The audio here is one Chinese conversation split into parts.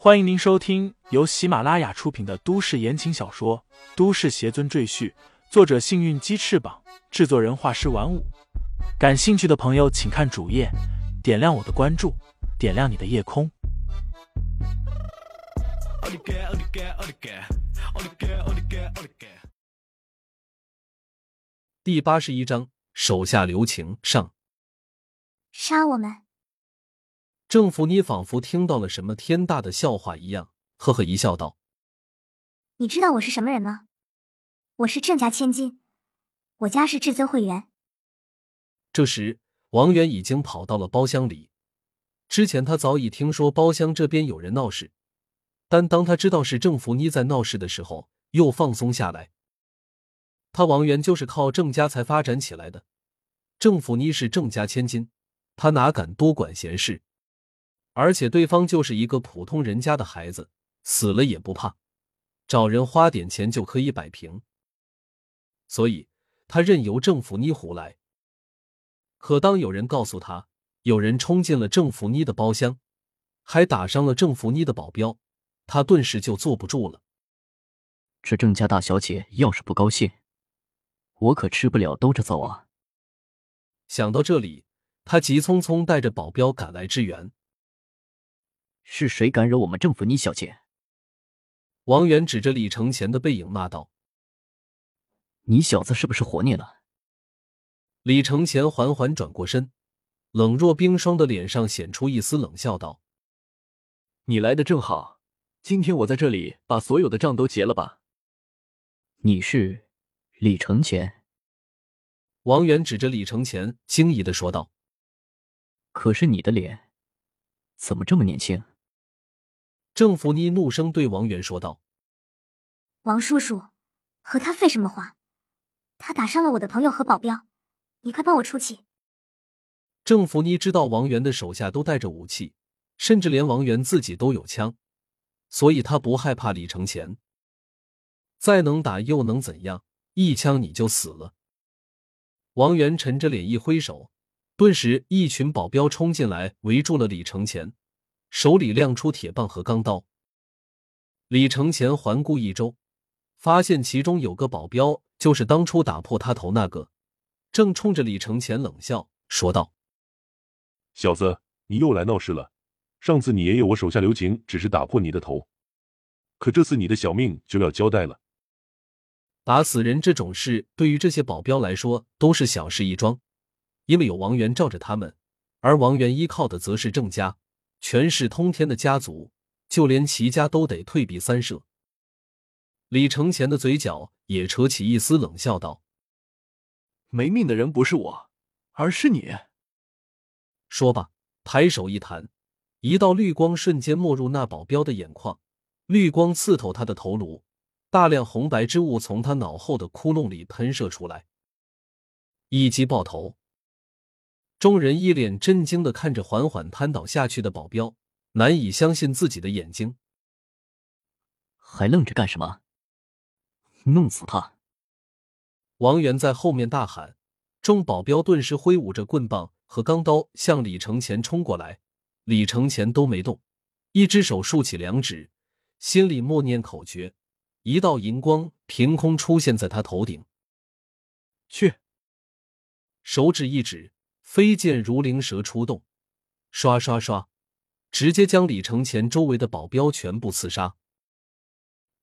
欢迎您收听由喜马拉雅出品的都市言情小说《都市邪尊赘婿》，作者：幸运鸡翅膀，制作人：画师玩五。感兴趣的朋友，请看主页，点亮我的关注，点亮你的夜空。第八十一章，手下留情上。杀我们！郑福妮仿佛听到了什么天大的笑话一样，呵呵一笑，道：“你知道我是什么人吗？我是郑家千金，我家是至尊会员。”这时，王源已经跑到了包厢里。之前他早已听说包厢这边有人闹事，但当他知道是郑福妮在闹事的时候，又放松下来。他王源就是靠郑家才发展起来的，郑福妮是郑家千金，他哪敢多管闲事？而且对方就是一个普通人家的孩子，死了也不怕，找人花点钱就可以摆平。所以他任由郑福妮胡来。可当有人告诉他有人冲进了郑福妮的包厢，还打伤了郑福妮的保镖，他顿时就坐不住了。这郑家大小姐要是不高兴，我可吃不了兜着走啊！想到这里，他急匆匆带着保镖赶来支援。是谁敢惹我们郑府妮小姐？王源指着李承前的背影骂道：“你小子是不是活腻了？”李承前缓缓转过身，冷若冰霜的脸上显出一丝冷笑，道：“你来的正好，今天我在这里把所有的账都结了吧。”你是李承前？王源指着李承前，惊疑的说道：“可是你的脸怎么这么年轻？”郑福妮怒声对王源说道：“王叔叔，和他废什么话？他打伤了我的朋友和保镖，你快帮我出气！”郑福妮知道王源的手下都带着武器，甚至连王源自己都有枪，所以他不害怕李承前。再能打又能怎样？一枪你就死了。王源沉着脸一挥手，顿时一群保镖冲进来，围住了李承前。手里亮出铁棒和钢刀，李承前环顾一周，发现其中有个保镖就是当初打破他头那个，正冲着李承前冷笑说道：“小子，你又来闹事了。上次你爷爷我手下留情，只是打破你的头，可这次你的小命就要交代了。打死人这种事，对于这些保镖来说都是小事一桩，因为有王源罩着他们，而王源依靠的则是郑家。”权势通天的家族，就连齐家都得退避三舍。李承前的嘴角也扯起一丝冷笑，道：“没命的人不是我，而是你。”说罢，抬手一弹，一道绿光瞬间没入那保镖的眼眶，绿光刺透他的头颅，大量红白之物从他脑后的窟窿里喷射出来，一击爆头。众人一脸震惊的看着缓缓瘫倒下去的保镖，难以相信自己的眼睛。还愣着干什么？弄死他！王源在后面大喊，众保镖顿时挥舞着棍棒和钢刀向李承前冲过来。李承前都没动，一只手竖起两指，心里默念口诀，一道银光凭空出现在他头顶。去！手指一指。飞剑如灵蛇出动，刷刷刷，直接将李承前周围的保镖全部刺杀。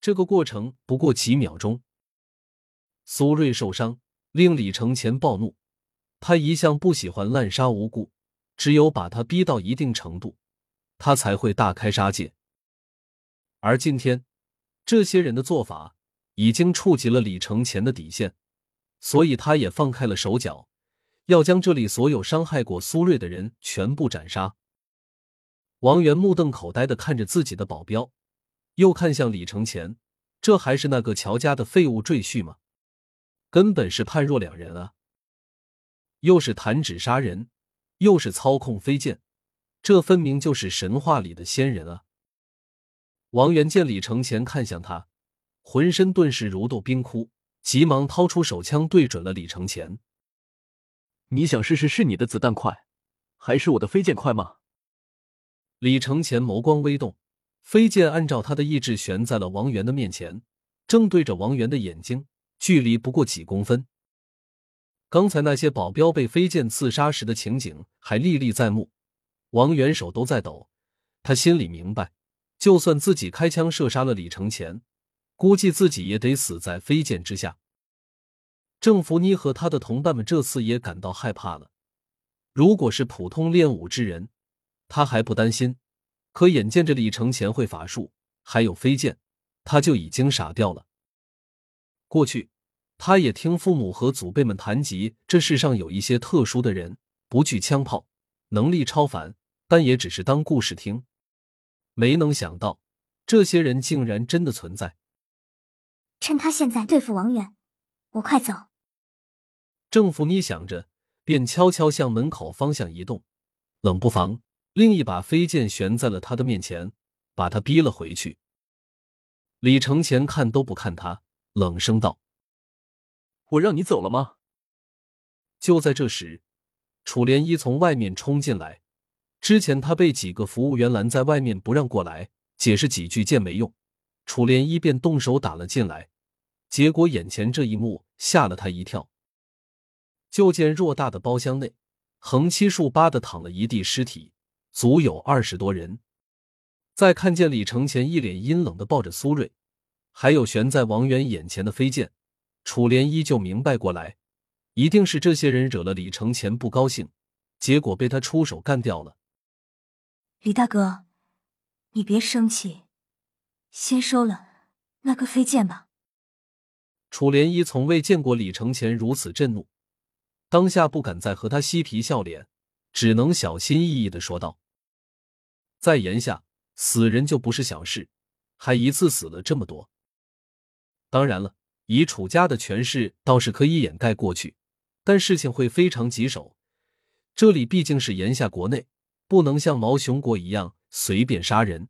这个过程不过几秒钟。苏瑞受伤，令李承前暴怒。他一向不喜欢滥杀无辜，只有把他逼到一定程度，他才会大开杀戒。而今天，这些人的做法已经触及了李承前的底线，所以他也放开了手脚。要将这里所有伤害过苏瑞的人全部斩杀。王源目瞪口呆的看着自己的保镖，又看向李承前，这还是那个乔家的废物赘婿吗？根本是判若两人啊！又是弹指杀人，又是操控飞剑，这分明就是神话里的仙人啊！王源见李承前看向他，浑身顿时如冻冰窟，急忙掏出手枪对准了李承前。你想试试是你的子弹快，还是我的飞剑快吗？李承前眸光微动，飞剑按照他的意志悬在了王源的面前，正对着王源的眼睛，距离不过几公分。刚才那些保镖被飞剑刺杀时的情景还历历在目，王元手都在抖。他心里明白，就算自己开枪射杀了李承前，估计自己也得死在飞剑之下。郑福妮和他的同伴们这次也感到害怕了。如果是普通练武之人，他还不担心。可眼见着李承前会法术，还有飞剑，他就已经傻掉了。过去，他也听父母和祖辈们谈及这世上有一些特殊的人，不惧枪炮，能力超凡，但也只是当故事听。没能想到，这些人竟然真的存在。趁他现在对付王远，我快走。郑福妮想着，便悄悄向门口方向移动，冷不防。另一把飞剑悬在了他的面前，把他逼了回去。李承前看都不看他，冷声道：“我让你走了吗？”就在这时，楚莲衣从外面冲进来。之前他被几个服务员拦在外面不让过来，解释几句见没用，楚莲衣便动手打了进来。结果眼前这一幕吓了他一跳。就见偌大的包厢内，横七竖八的躺了一地尸体。足有二十多人，再看见李承前一脸阴冷的抱着苏瑞，还有悬在王源眼前的飞剑，楚莲依旧明白过来，一定是这些人惹了李承前不高兴，结果被他出手干掉了。李大哥，你别生气，先收了那个飞剑吧。楚莲依从未见过李承前如此震怒，当下不敢再和他嬉皮笑脸，只能小心翼翼的说道。在眼下，死人就不是小事，还一次死了这么多。当然了，以楚家的权势，倒是可以掩盖过去，但事情会非常棘手。这里毕竟是炎夏国内，不能像毛熊国一样随便杀人。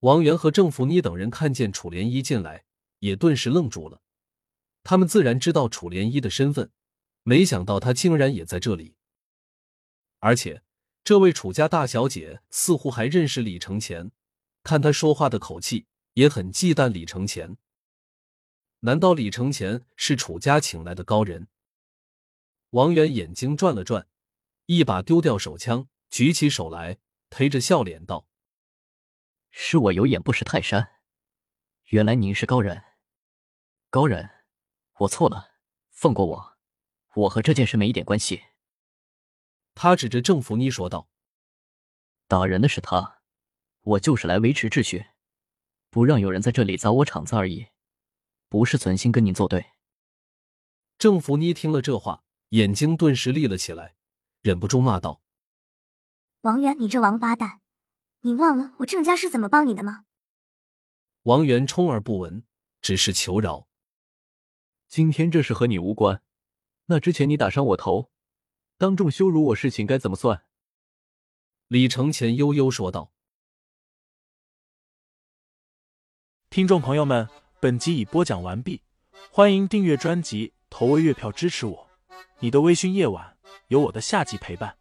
王源和郑福妮等人看见楚莲衣进来，也顿时愣住了。他们自然知道楚莲衣的身份，没想到他竟然也在这里，而且。这位楚家大小姐似乎还认识李承前，看他说话的口气也很忌惮李承前。难道李承前是楚家请来的高人？王源眼睛转了转，一把丢掉手枪，举起手来，陪着笑脸道：“是我有眼不识泰山，原来您是高人。高人，我错了，放过我，我和这件事没一点关系。”他指着郑福妮说道：“打人的是他，我就是来维持秩序，不让有人在这里砸我场子而已，不是存心跟您作对。”郑福妮听了这话，眼睛顿时立了起来，忍不住骂道：“王源，你这王八蛋，你忘了我郑家是怎么帮你的吗？”王源充耳不闻，只是求饶：“今天这事和你无关，那之前你打伤我头。”当众羞辱我，事情该怎么算？李承前悠悠说道。听众朋友们，本集已播讲完毕，欢迎订阅专辑，投喂月票支持我。你的微醺夜晚，有我的下集陪伴。